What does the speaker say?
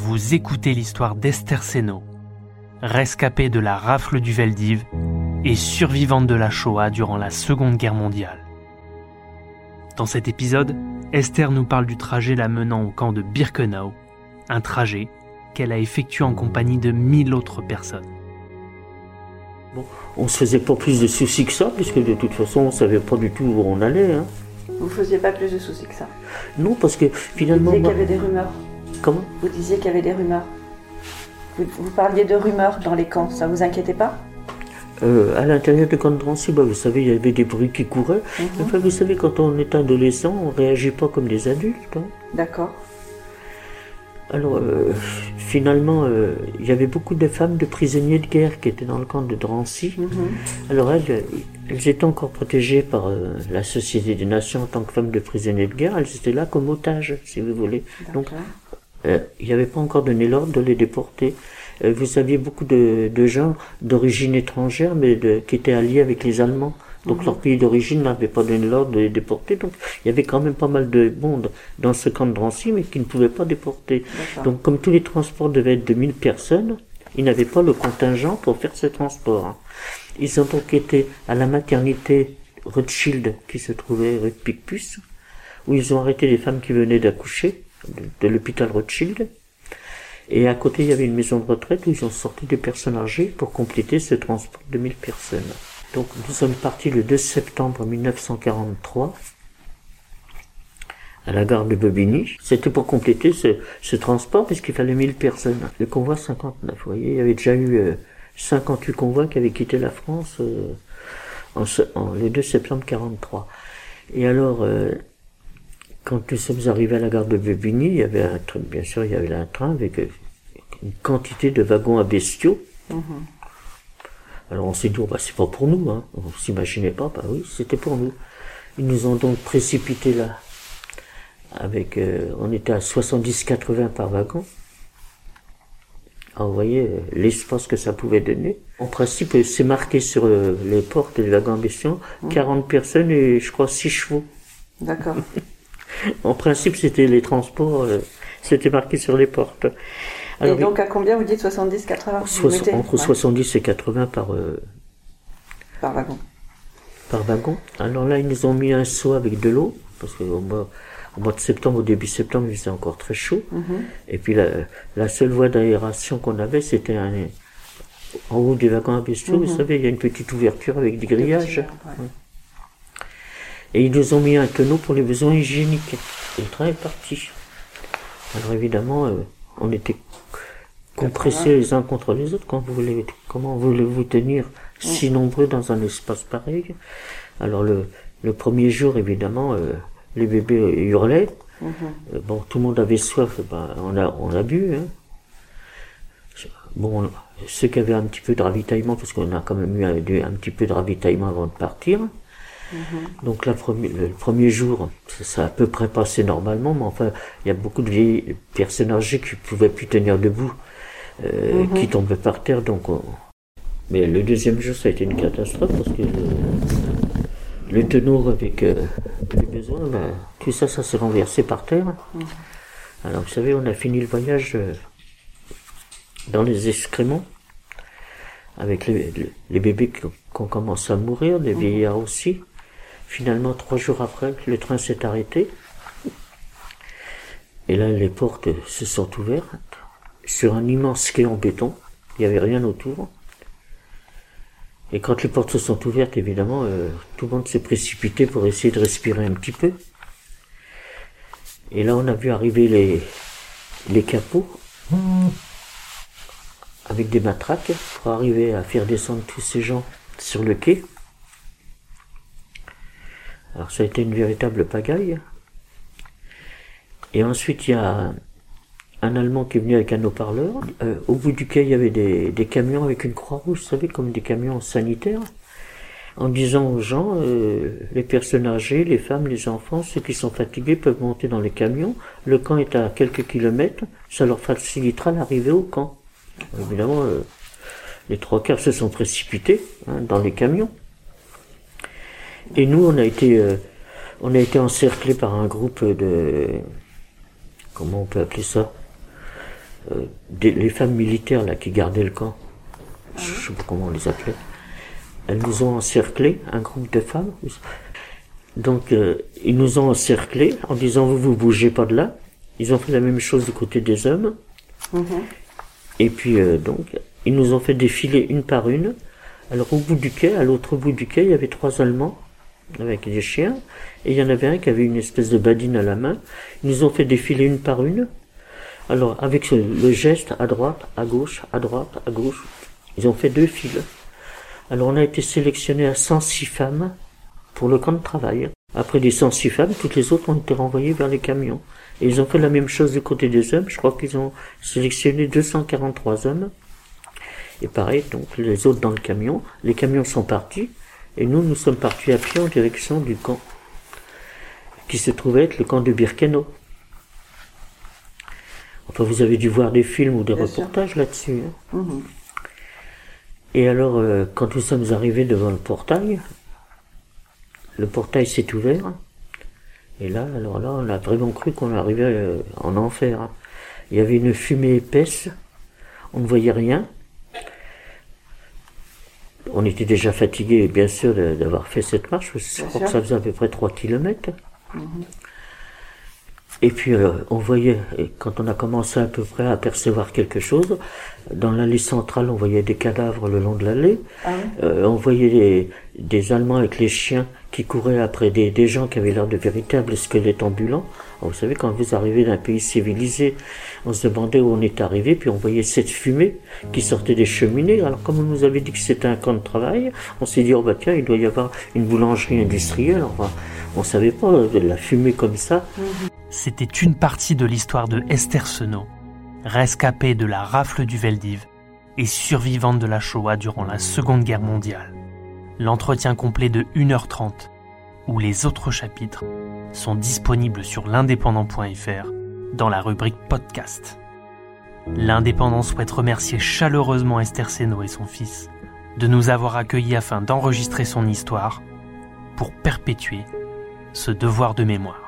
vous écoutez l'histoire d'Esther Seno, rescapée de la rafle du Veldiv et survivante de la Shoah durant la Seconde Guerre mondiale. Dans cet épisode, Esther nous parle du trajet la menant au camp de Birkenau, un trajet qu'elle a effectué en compagnie de mille autres personnes. Bon, on se faisait pas plus de soucis que ça, puisque de toute façon, on savait pas du tout où on allait. Hein. Vous faisiez pas plus de soucis que ça Non, parce que finalement. Vous disiez moi- qu'il y avait des rumeurs. Comment Vous disiez qu'il y avait des rumeurs. Vous, vous parliez de rumeurs dans les camps, ça vous inquiétait pas Euh, À l'intérieur de camp de Drancy, bah, vous savez, il y avait des bruits qui couraient. Enfin, vous savez, quand on est adolescent, on réagit pas comme des adultes. hein. D'accord. Alors, euh, finalement, euh, il y avait beaucoup de femmes de prisonniers de guerre qui étaient dans le camp de Drancy. Alors, elles, elles étaient encore protégées par euh, la Société des Nations en tant que femmes de prisonniers de guerre. Elles étaient là comme otages, si vous voulez. Donc. Euh, il n'y avait pas encore donné l'ordre de les déporter. Euh, vous aviez beaucoup de, de gens d'origine étrangère, mais de, qui étaient alliés avec les Allemands. Donc leur pays d'origine n'avait pas donné l'ordre de les déporter. Donc il y avait quand même pas mal de monde dans ce camp de Drancy, mais qui ne pouvaient pas déporter. Donc comme tous les transports devaient être de 1000 personnes, ils n'avaient pas le contingent pour faire ce transport. hein. Ils ont donc été à la maternité Rothschild, qui se trouvait rue Picpus, où ils ont arrêté les femmes qui venaient d'accoucher de, l'hôpital Rothschild. Et à côté, il y avait une maison de retraite où ils ont sorti des personnes âgées pour compléter ce transport de 1000 personnes. Donc nous sommes partis le 2 septembre 1943 à la gare de Bobigny. C'était pour compléter ce, ce transport puisqu'il fallait 1000 personnes. Le convoi 59, vous voyez, il y avait déjà eu euh, 58 convois qui avaient quitté la France euh, en, en- le 2 septembre 43. Et alors, euh, quand nous sommes arrivés à la gare de Bobigny, il y avait un train, bien sûr, il y avait un train avec euh, une quantité de wagons à bestiaux. Alors on s'est dit, oh, bah, c'est pas pour nous, hein. On s'imaginait pas, bah oui, c'était pour nous. Ils nous ont donc précipités là. Avec, euh, on était à 70-80 par wagon. Alors, vous voyez euh, l'espace que ça pouvait donner. En principe, c'est marqué sur euh, les portes des wagons à bestiaux, 40 personnes et je crois 6 chevaux. D'accord. En principe, c'était les transports, euh, c'était marqué sur les portes. Et donc à combien vous dites 70, 80 vous soix- mettez entre Ouais, 70 et 80 par, euh, Par wagon. par wagon. Alors là, ils nous ont mis un seau avec de l'eau, parce qu'au mois, au mois de septembre, au début septembre, il faisait encore très chaud. Et puis la, la seule voie d'aération qu'on avait, c'était un, en haut des wagons à bestiaux, vous savez, il y a une petite ouverture avec des grillages. Et ils nous ont mis un tonneau pour les besoins hygiéniques. Et le train est parti. Alors évidemment, euh, on était compressés les uns contre les autres. Quand vous voulez, comment voulez-vous tenir si nombreux dans un espace pareil? Alors le, le premier jour, évidemment, euh, les bébés hurlaient. Euh, bon, tout le monde avait soif, ben, on a, on a bu. Hein. Bon, ceux qui avaient un petit peu de ravitaillement, parce qu'on a quand même eu un, un petit peu de ravitaillement avant de partir. Donc la le premier jour, ça, a à peu près passé normalement, mais enfin, il y a beaucoup de vieilles personnes âgées qui pouvaient plus tenir debout, euh, qui tombaient par terre. Donc, on- mais le deuxième jour, ça a été une catastrophe parce que le, le tonneau avec euh, les besoins, ben, tout ça, ça s'est renversé par terre. Alors vous savez, on a fini le voyage euh, dans les excréments avec les, les- bébés qui ont commencé à mourir, les vieillards aussi. Finalement, trois jours après, le train s'est arrêté. Et là, les portes se sont ouvertes sur un immense quai en béton. Il n'y avait rien autour. Et quand les portes se sont ouvertes, évidemment, euh, tout le monde s'est précipité pour essayer de respirer un petit peu. Et là, on a vu arriver les, les capots avec des matraques pour arriver à faire descendre tous ces gens sur le quai. Alors ça a été une véritable pagaille. Et ensuite il y a un Allemand qui est venu avec un haut-parleur. Euh, au bout du quai il y avait des, des camions avec une croix rouge, vous savez, comme des camions sanitaires. En disant aux gens, euh, les personnes âgées, les femmes, les enfants, ceux qui sont fatigués peuvent monter dans les camions. Le camp est à quelques kilomètres, ça leur facilitera l'arrivée au camp. Évidemment, euh, les trois quarts se sont précipités hein, dans les camions. Et nous, on a été, euh, on a été encerclés par un groupe de, comment on peut appeler ça, euh, des- les femmes militaires là qui gardaient le camp, je sais pas comment on les appelait, elles nous ont encerclés, un groupe de femmes. Donc euh, ils nous ont encerclés en disant vous vous bougez pas de là. Ils ont fait la même chose du côté des hommes. Et puis euh, donc ils nous ont fait défiler une par une. Alors au bout du quai, à l'autre bout du quai, il y avait trois Allemands avec des chiens, et il y en avait un qui avait une espèce de badine à la main. Ils nous ont fait défiler une par une. Alors avec le geste à droite, à gauche, à droite, à gauche, ils ont fait deux files. Alors on a été sélectionné à 106 femmes pour le camp de travail. Après les 106 femmes, toutes les autres ont été renvoyées vers les camions. Et ils ont fait la même chose du côté des hommes. Je crois qu'ils ont sélectionné 243 hommes. Et pareil, donc les autres dans le camion. Les camions sont partis. Et nous, nous sommes partis à pied en direction du camp. Qui se trouvait être le camp de Birkenau. Enfin, vous avez dû voir des films ou des Bien reportages là-dessus. hein. Et alors, euh, quand nous sommes arrivés devant le portail, le portail s'est ouvert. Et là, alors là, on a vraiment cru qu'on arrivait euh, en enfer. hein. Il y avait une fumée épaisse, on ne voyait rien. On était déjà fatigués, bien sûr, d'avoir fait cette marche, je crois que ça faisait à peu près 3 kilomètres. Et puis euh, on voyait, et quand on a commencé à peu près à apercevoir quelque chose, dans l'allée centrale on voyait des cadavres le long de l'allée, Ah Euh, on voyait des, des Allemands avec les chiens qui couraient après des, des gens qui avaient l'air de véritables squelettes ambulants. Alors, vous savez, quand vous arrivez d'un pays civilisé, on se demandait où on est arrivé, puis on voyait cette fumée qui sortait des cheminées. Alors comme on nous avait dit que c'était un camp de travail, on s'est dit, oh bah tiens, il doit y avoir une boulangerie industrielle. Enfin, on savait pas, euh, de la fumée comme ça. C'était une partie de l'histoire de Esther Senot, rescapée de la rafle du Veldiv et survivante de la Shoah durant la Seconde Guerre mondiale. L'entretien complet de 1h30, où les autres chapitres sont disponibles sur l'indépendant.fr dans la rubrique podcast. L'Indépendant souhaite remercier chaleureusement Esther Senot et son fils de nous avoir accueillis afin d'enregistrer son histoire pour perpétuer ce devoir de mémoire.